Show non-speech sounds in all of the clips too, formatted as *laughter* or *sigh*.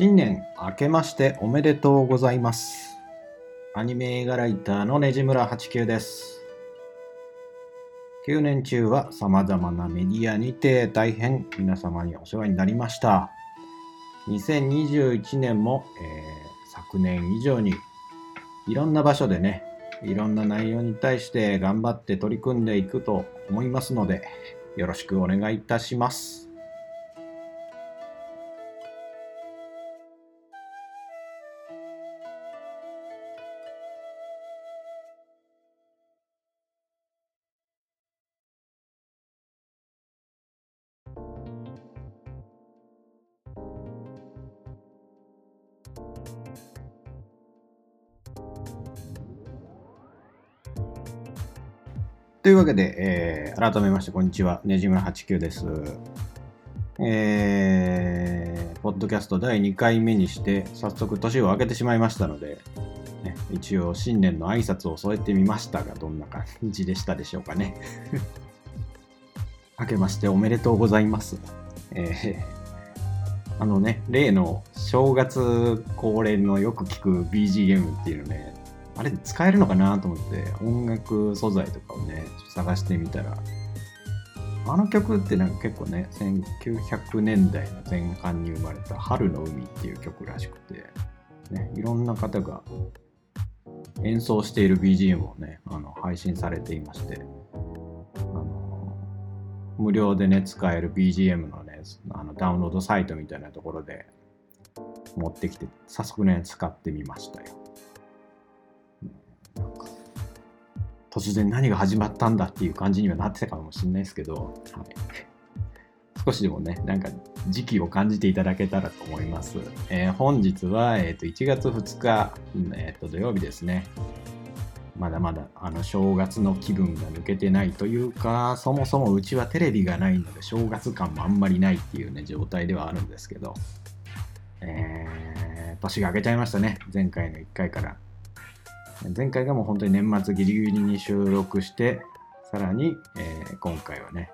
新年明けましておめでとうございます。アニメ映画ライターのねじむら89です。9年中は様々なメディアにて大変皆様にお世話になりました。2021年も、えー昨年以上にいろんな場所でね、いろんな内容に対して頑張って取り組んでいくと思いますので、よろしくお願いいたします。というわけで、えー改めましてこんにちは、ねじむら89です。えーポッドキャスト第2回目にして、早速年を明けてしまいましたので、ね、一応新年の挨拶を添えてみましたが、どんな感じでしたでしょうかね。*laughs* 明けましておめでとうございます。えーあのね、例の正月恒例のよく聞く BGM っていうのね、あれ使えるのかなと思って音楽素材とかをね探してみたら。あの曲ってなんか結構ね1900年代の前半に生まれた「春の海」っていう曲らしくて、ね、いろんな方が演奏している BGM をねあの配信されていましてあの無料でね使える BGM のねあのダウンロードサイトみたいなところで持ってきて早速ね使ってみましたよ。突然何が始まったんだっていう感じにはなってたかもしれないですけど、はい、少しでもね、なんか時期を感じていただけたらと思います。えー本日は、えー、と1月2日、えーと土曜日ですね。まだまだあの正月の気分が抜けてないというか、そもそもうちはテレビがないので正月感もあんまりないっていうね、状態ではあるんですけど、えー年が明けちゃいましたね、前回の1回から。前回がもう本当に年末ギリギリに収録して、さらに、えー今回はね、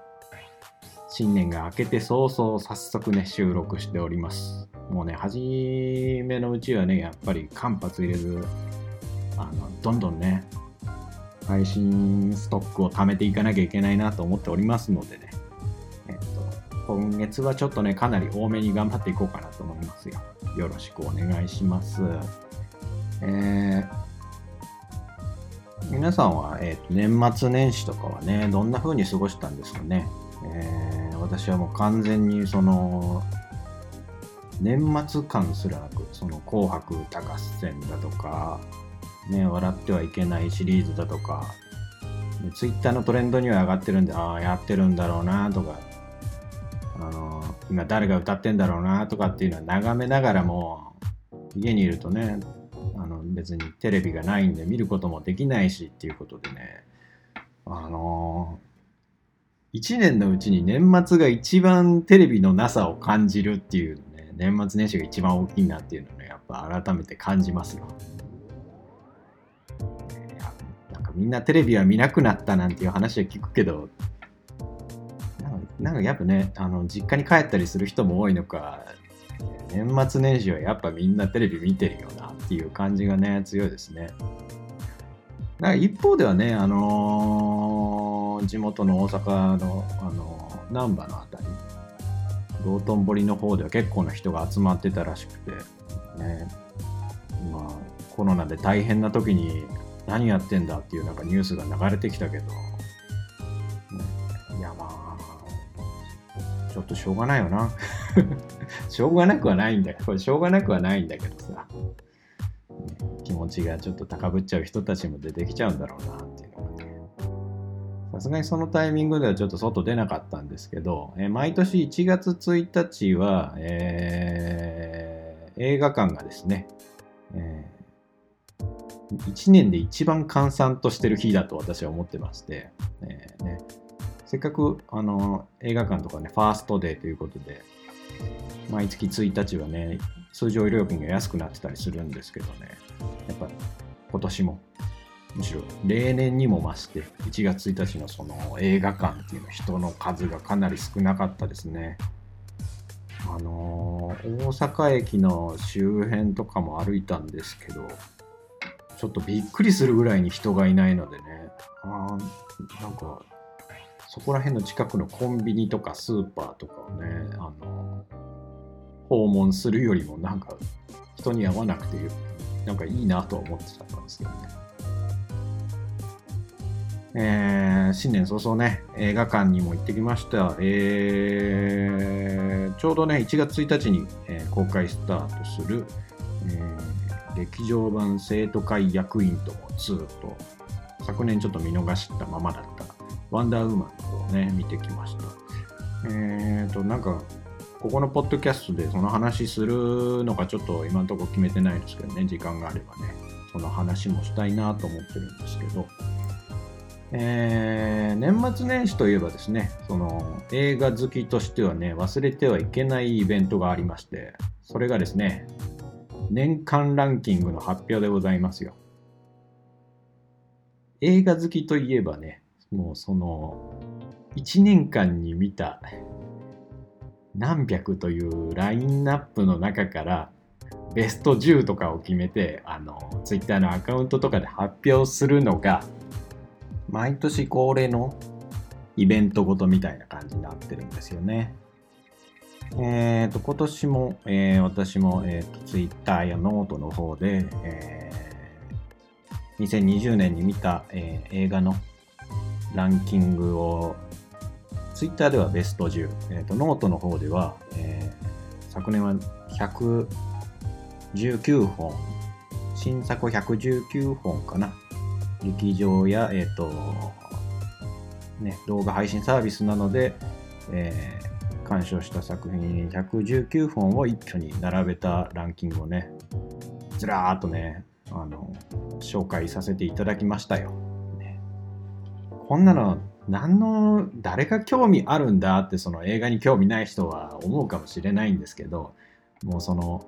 新年が明けて早々早速ね、収録しております。もうね、初めのうちはね、やっぱり間髪入れず、あの、どんどんね、配信ストックを貯めていかなきゃいけないなと思っておりますのでね、えっと、今月はちょっとね、かなり多めに頑張っていこうかなと思いますよ。よろしくお願いします。えー皆さんは、えーと年末年始とかはね、どんな風に過ごしたんですかね？えー私はもう完全にその、年末感すらなく、その紅白歌合戦だとか、ね、笑ってはいけないシリーズだとか、ツイッターのトレンドには上がってるんで、ああ、やってるんだろうなとか、あの今誰が歌ってんだろうなとかっていうのは眺めながらも、家にいるとね、別にテレビがないんで見ることもできないしっていうことでね、あの1年のうちに年末が一番テレビのなさを感じるっていうね、年末年始が一番大きいなっていうのね、やっぱ改めて感じますよ。なんかみんなテレビは見なくなったなんていう話は聞くけど、なんかなんかやっぱね、あの実家に帰ったりする人も多いのか、年末年始はやっぱみんなテレビ見てるよなっていう感じがね、強いですね。なんか一方ではね、あのー地元の大阪の、あのー難波のあたり、道頓堀の方では結構な人が集まってたらしくて、ね、まあコロナで大変な時に何やってんだっていうなんかニュースが流れてきたけど、ちょっとしょうがないよな。*laughs* しょうがなくはないんだけど、しょうがなくはないんだけどさ、気持ちがちょっと高ぶっちゃう人たちも出てきちゃうんだろうなっていうのがね。さすがにそのタイミングではちょっと外出なかったんですけど、え毎年1月1日は、えー映画館がですね、え1年で一番閑散としてる日だと私は思ってまして、えーね、せっかくあの映画館とかね、ファーストデーということで、毎月1日はね、通常料金が安くなってたりするんですけどね、やっぱ今年も、むしろ例年にも増して、1月1日のその映画館っていうの人の数がかなり少なかったですね。あのー大阪駅の周辺とかも歩いたんですけどちょっとびっくりするぐらいに人がいないのでねあなんかそこら辺の近くのコンビニとかスーパーとかをね、あの訪問するよりもなんか人に会わなくてなんかいいなとは思ってたんですけどね。えー新年早々ね、映画館にも行ってきました。えーちょうどね、1月1日に、えー公開スタートする、え劇場版生徒会役員とも2と、昨年ちょっと見逃したままだった、ワンダーウーマンの方をね、見てきました。えーと、なんか、ここのポッドキャストでその話するのかちょっと今のところ決めてないですけどね、時間があればね、その話もしたいなと思ってるんですけど、えー年末年始といえばですね、その映画好きとしてはね、忘れてはいけないイベントがありまして、それがですね、年間ランキングの発表でございますよ。映画好きといえばね、もうその、1年間に見た何百というラインナップの中から、ベスト10とかを決めて、あの、ツイッターのアカウントとかで発表するのが、毎年恒例のイベントごとみたいな感じになってるんですよね。えー、と今年も、えー私も、えー、と Twitter やノートの方で、えー2020年に見た、えー映画のランキングを Twitter ではベスト10、えーとノートの方では、えー昨年は119本新作119本かな劇場や、えーとね、動画配信サービスなどで、えー鑑賞した作品119本を一挙に並べたランキングをねずらーっとねあの紹介させていただきましたよ。こんなの何の誰が興味あるんだってその映画に興味ない人は思うかもしれないんですけどもうその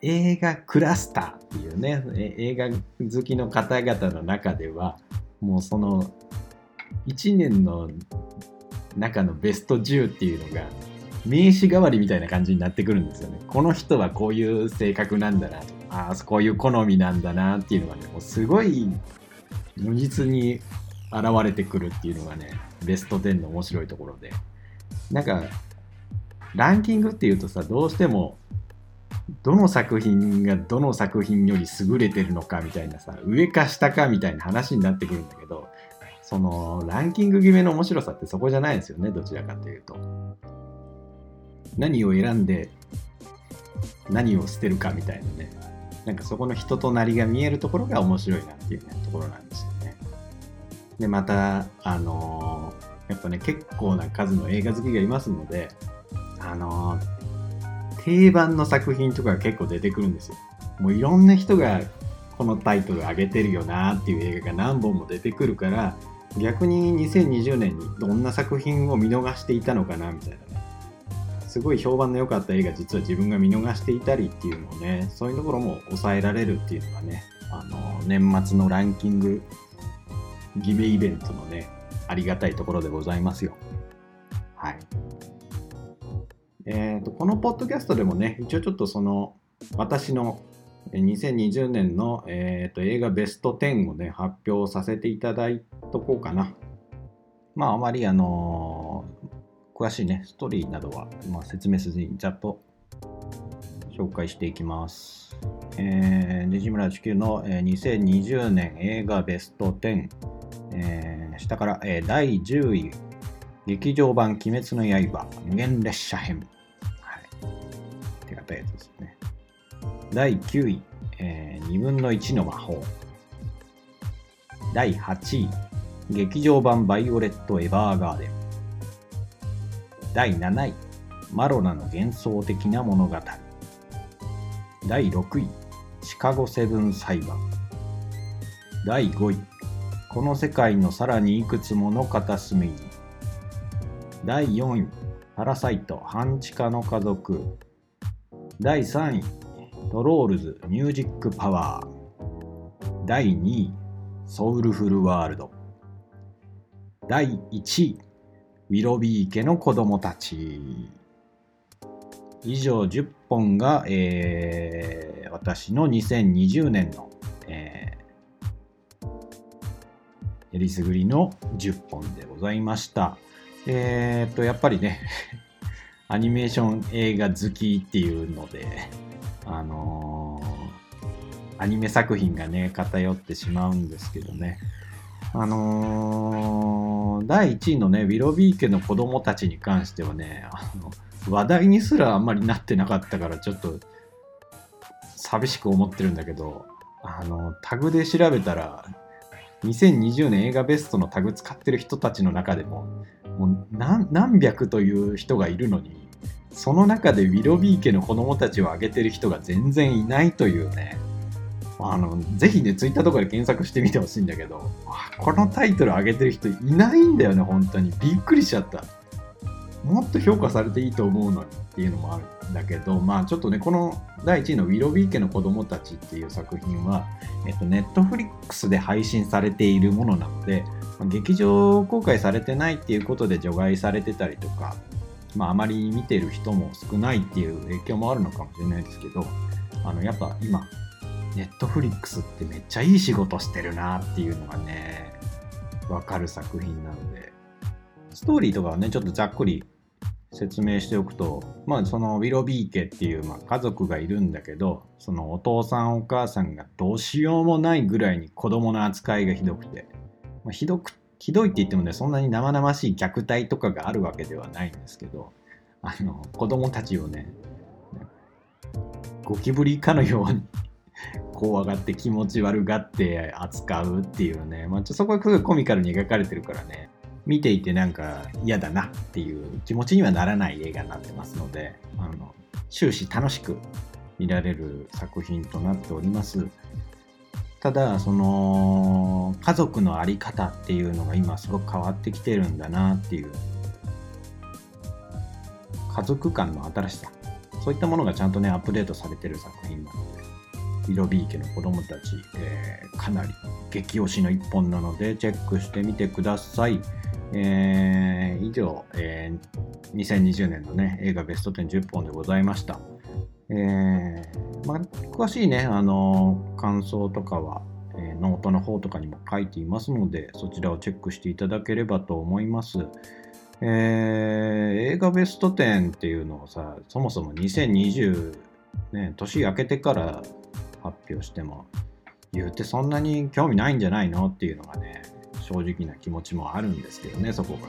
映画クラスターっていうね映画好きの方々の中ではもうその1年の中のベスト10っていうのが名刺代わりみたいな感じになってくるんですよね。この人はこういう性格なんだなとかああこういう好みなんだなっていうのがねもうすごい如実に現れてくるっていうのがねベスト10の面白いところで。なんかランキングっていうとさどうしてもどの作品がどの作品より優れてるのかみたいなさ上か下かみたいな話になってくるんだけどそのランキング決めの面白さってそこじゃないですよねどちらかというと。何を選んで何を捨てるかみたいなね。なんかそこの人となりが見えるところが面白いなっていう、ね、ところなんですよ。でまたあのーやっぱね結構な数の映画好きがいますのであのー定番の作品とか結構出てくるんですよ。もういろんな人がこのタイトル上げてるよなっていう映画が何本も出てくるから逆に2020年にどんな作品を見逃していたのかなみたいなね。すごい評判の良かった映画実は自分が見逃していたりっていうのをねそういうところも抑えられるっていうのがねあの年末のランキング決めイベントのねありがたいところでございますよ。はい。えー、とこのポッドキャストでもね一応ちょっとその私の2020年の、えーと映画ベスト10をね発表させていただいとこうかな。まああまりあのー詳しいねストーリーなどは、まあ、説明せずにざっと紹介していきます。えー、西村地球の、えー2020年映画ベスト10、えー下から、えー第10位劇場版鬼滅の刃無限列車編。はい。手堅いやつですね。第9位、え2分の1の魔法。第8位、劇場版バイオレット・エヴァーガーデン。第7位、マロナの幻想的な物語。第6位、シカゴセブン裁判。第5位、この世界のさらにいくつもの片隅に。第4位、パラサイト半地下の家族。第3位、トロールズミュージックパワー。第2位、ソウルフルワールド。第1位、ウィロビー家の子供たち。以上10本が、えー、私の2020年の、え、えりすぐりの10本でございました。えー、っと、やっぱりね *laughs* アニメーション映画好きっていうので、あのー、アニメ作品がね、偏ってしまうんですけどね。あのー、第1位のね、ウィロビー家の子供たちに関してはね、あの話題にすらあんまりなってなかったからちょっと寂しく思ってるんだけどあのタグで調べたら2020年映画ベストのタグ使ってる人たちの中でももう何百という人がいるのにその中でウィロビー家の子供たちを挙げてる人が全然いないというね。あのぜひねツイッターとかで検索してみてほしいんだけどこのタイトル上げてる人いないんだよね本当に。びっくりしちゃった。もっと評価されていいと思うのにっていうのもあるんだけど、まあちょっとね、この第1位のウィロビー家の子供たちっていう作品は、えっと、ネットフリックスで配信されているものなので、まあ、劇場公開されてないっていうことで除外されてたりとか、まああまり見てる人も少ないっていう影響もあるのかもしれないですけど、あの、やっぱ今、ネットフリックスってめっちゃいい仕事してるなっていうのがね、わかる作品なので、ストーリーとかはね、ちょっとざっくり説明しておくと、まあ、そのウィロビー家っていう、まあ、家族がいるんだけどそのお父さんお母さんがどうしようもないぐらいに子供の扱いがひどくて、まあ、ひどくひどいって言ってもねそんなに生々しい虐待とかがあるわけではないんですけどあの子供たちをねゴキブリかのように怖がって気持ち悪がって扱うっていうね、まあ、そこはすごいコミカルに描かれてるからね。見ていてなんか嫌だなっていう気持ちにはならない映画になってますのであの終始楽しく見られる作品となっておりますただその家族の在り方っていうのが今すごく変わってきてるんだなっていう家族間の新しさそういったものがちゃんとねアップデートされてる作品なのでイロビー家の子供たち、えー、かなり激推しの一本なのでチェックしてみてください。えー、以上、えー、2020年のね、映画ベスト10 10本でございました。えー、まあ、詳しいね、あの感想とかは、え、ノートの方とかにも書いていますので、そちらをチェックしていただければと思います。え、映画ベスト10っていうのをさ、そもそも2020ね、年明けてから発表しても、言うてそんなに興味ないんじゃないの？っていうのがね、正直な気持ちもあるんですけどね、そこか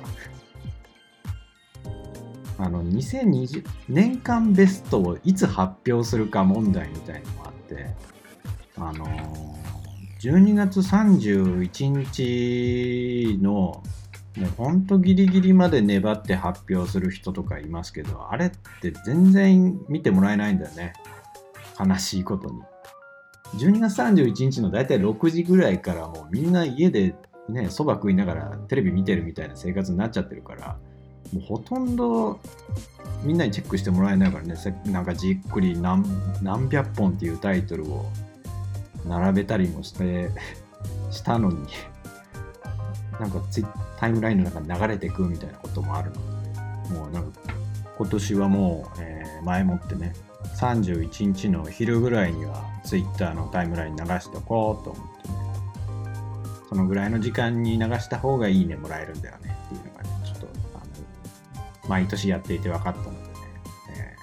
ら。あの、2020年間ベストをいつ発表するか問題みたいのもあって、あの12月31日のもうほんとギリギリまで粘って発表する人とかいますけど、あれって全然見てもらえないんだよね。悲しいことに。12月31日のだいたい6時ぐらいからもうみんな家でね、そば食いながらテレビ見てるみたいな生活になっちゃってるから、もうほとんどみんなにチェックしてもらえないからね、なんかじっくり何何百本っていうタイトルを並べたりもして *laughs* したのに、なんかツイタイムラインの中に流れてくみたいなこともあるので、もうなんか今年はもう、えー、前もってね、31日の昼ぐらいにはツイッターのタイムライン流しておこうと思って。のぐらいの時間に流した方がいいねもらえるんだよねっていうのがね、ちょっと、あの、毎年やっていて分かったのでね、え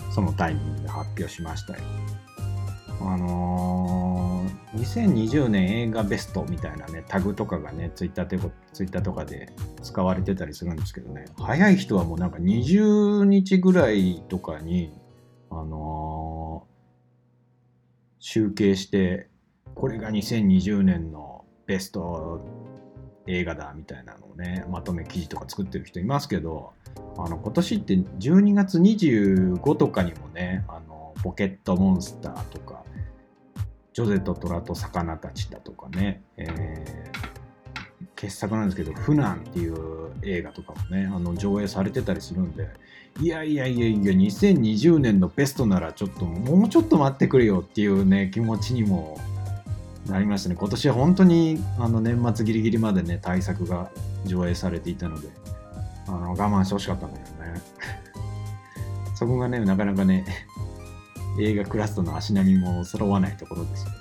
ー、そのタイミングで発表しましたよ。あのー、2020年映画ベストみたいなね、タグとかがね、ツイッターで、ツイッターとかで使われてたりするんですけどね、早い人はもうなんか20日ぐらいとかに、あのー、集計して、これが2020年のベスト映画だみたいなのをね、まとめ記事とか作ってる人いますけど、あの今年って12月25とかにもね、あのポケットモンスターとか、ジョゼと虎と魚たちだとかね、えー、傑作なんですけど、フナンっていう映画とかもね、あの上映されてたりするんで、いやいやいやいや、2020年のベストならちょっともうちょっと待ってくれよっていうね、気持ちにもなりましたね。今年は本当にあの年末ギリギリまでね、対策が上映されていたので、あの我慢してほしかったんだけどね。*laughs* そこがね、なかなかね、映画クラストの足並みも揃わないところですよね。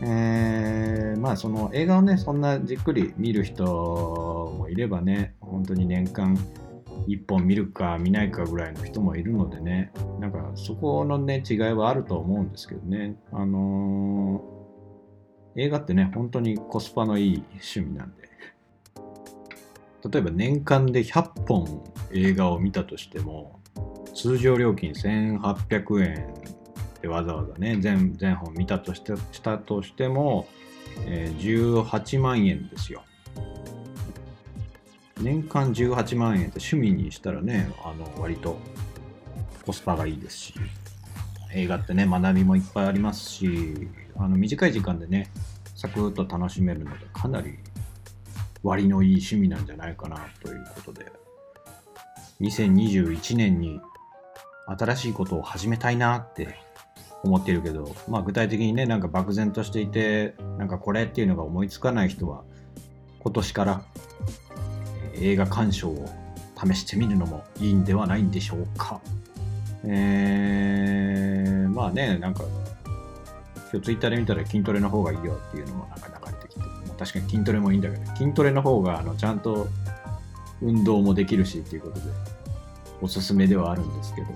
えー、まあその映画をね、そんなじっくり見る人もいればね、本当に年間1本見るか見ないかぐらいの人もいるのでね、なんかそこのね、違いはあると思うんですけどね。あのー、映画ってね、本当にコスパのいい趣味なんで、例えば年間で100本映画を見たとしても、通常料金1800円でわざわざね、全全本見たとしてしたとしても、えー、18万円ですよ。年間18万円って趣味にしたらね、あの割とコスパがいいですし、映画ってね、学びもいっぱいありますし、あの短い時間でね、サクッと楽しめるので、かなり割のいい趣味なんじゃないかなということで、2021年に新しいことを始めたいなって思ってるけど、まあ具体的にね、なんか漠然としていて、なんかこれっていうのが思いつかない人は、今年から映画鑑賞を試してみるのもいいんではないんでしょうか。えー、まあね、なんか、今日ツイッターで見たら筋トレの方がいいよっていうのもなんか流れてきて、確かに筋トレもいいんだけど、筋トレの方があのちゃんと運動もできるしっていうことで、おすすめではあるんですけど、は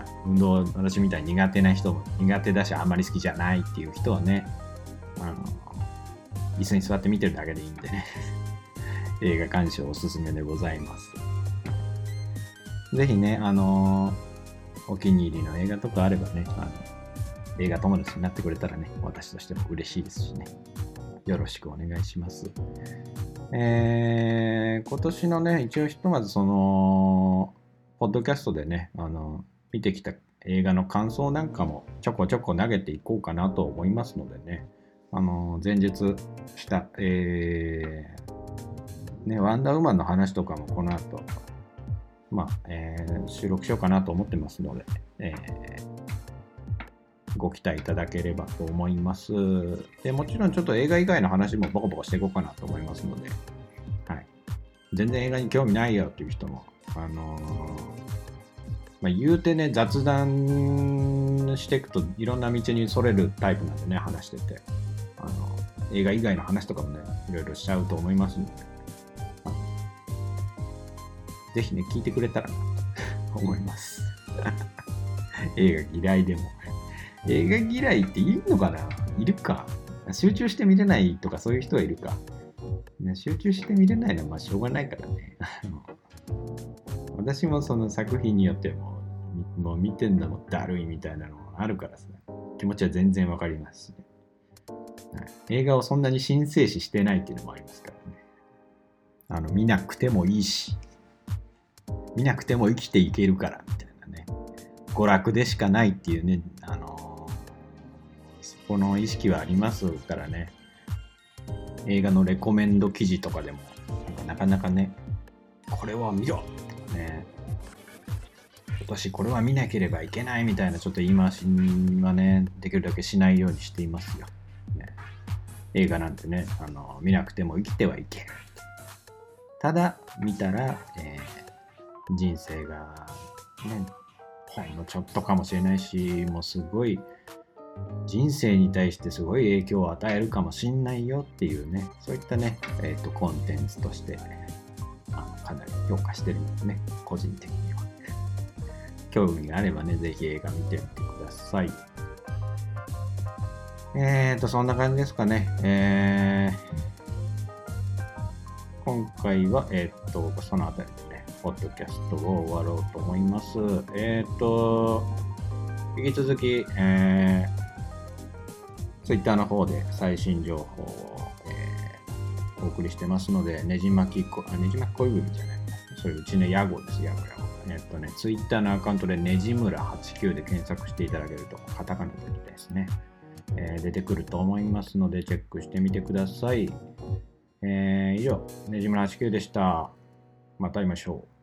い、運動、私みたいに苦手な人も、苦手だしあんまり好きじゃないっていう人はね、あの、椅子に座って見てるだけでいいんでね。映画鑑賞おすすめでございます。ぜひね、あのー、お気に入りの映画とかあればね、あの映画友達になってくれたらね、私としても嬉しいですしね。よろしくお願いします。えー、今年のね、一応ひとまずその、ポッドキャストでね、あの、見てきた映画の感想なんかもちょこちょこ投げていこうかなと思いますのでね、あの、前日した、えー、ね、ワンダーウーマンの話とかもこの後、まあ、えー、収録しようかなと思ってますので、えー、ご期待いただければと思います。で、もちろんちょっと映画以外の話もボコボコしていこうかなと思いますので、はい。全然映画に興味ないよっていう人も、あのー、まあ、言うてね、雑談していくといろんな道にそれるタイプなんでね、話してて。あの映画以外の話とかもね、いろいろしちゃうと思いますので、ぜひね、聞いてくれたらなと思います。*laughs* 映画嫌いでも。映画嫌いっているのかな？いるか集中して見れないとかそういう人はいるか。集中して見れないのはまあしょうがないからね。*laughs* 私もその作品によってももう見てんのもだるいみたいなのあるからさ、気持ちは全然わかりますしね、はい。映画をそんなに神聖視してないっていうのもありますからね。あの見なくてもいいし、見なくても生きていけるからみたいなね。娯楽でしかないっていうねあのそこの意識はありますからね。映画のレコメンド記事とかでもなかなかねこれは見ろとかね。今年これは見なければいけないみたいなちょっと言い回しはねできるだけしないようにしていますよ、ね、映画なんてねあの見なくても生きてはいけるただ見たら、えー人生がね、ほんのちょっとかもしれないし、もうすごい人生に対してすごい影響を与えるかもしんないよっていうね、そういったね、えっ、ー、と、コンテンツとして、あのかなり評価してるんですね、個人的には。興味があればね、ぜひ映画見てみてください。えーと、そんな感じですかね。えー、今回は、えっ、ー、と、そのあたりでポッドキャストを終わろうと思います。えっ、ー、と、引き続き、えー、Twitter の方で最新情報を、えー、お送りしてますので、ねじ巻きこ、あ、ねじ巻き恋文じゃない。それうちね、ヤゴです、ヤゴヤゴ。えっとね、Twitter のアカウントでねじむら89で検索していただけると、カタカナでですね、えー、出てくると思いますので、チェックしてみてください。えー、以上、ねじむら89でした。また会いましょう。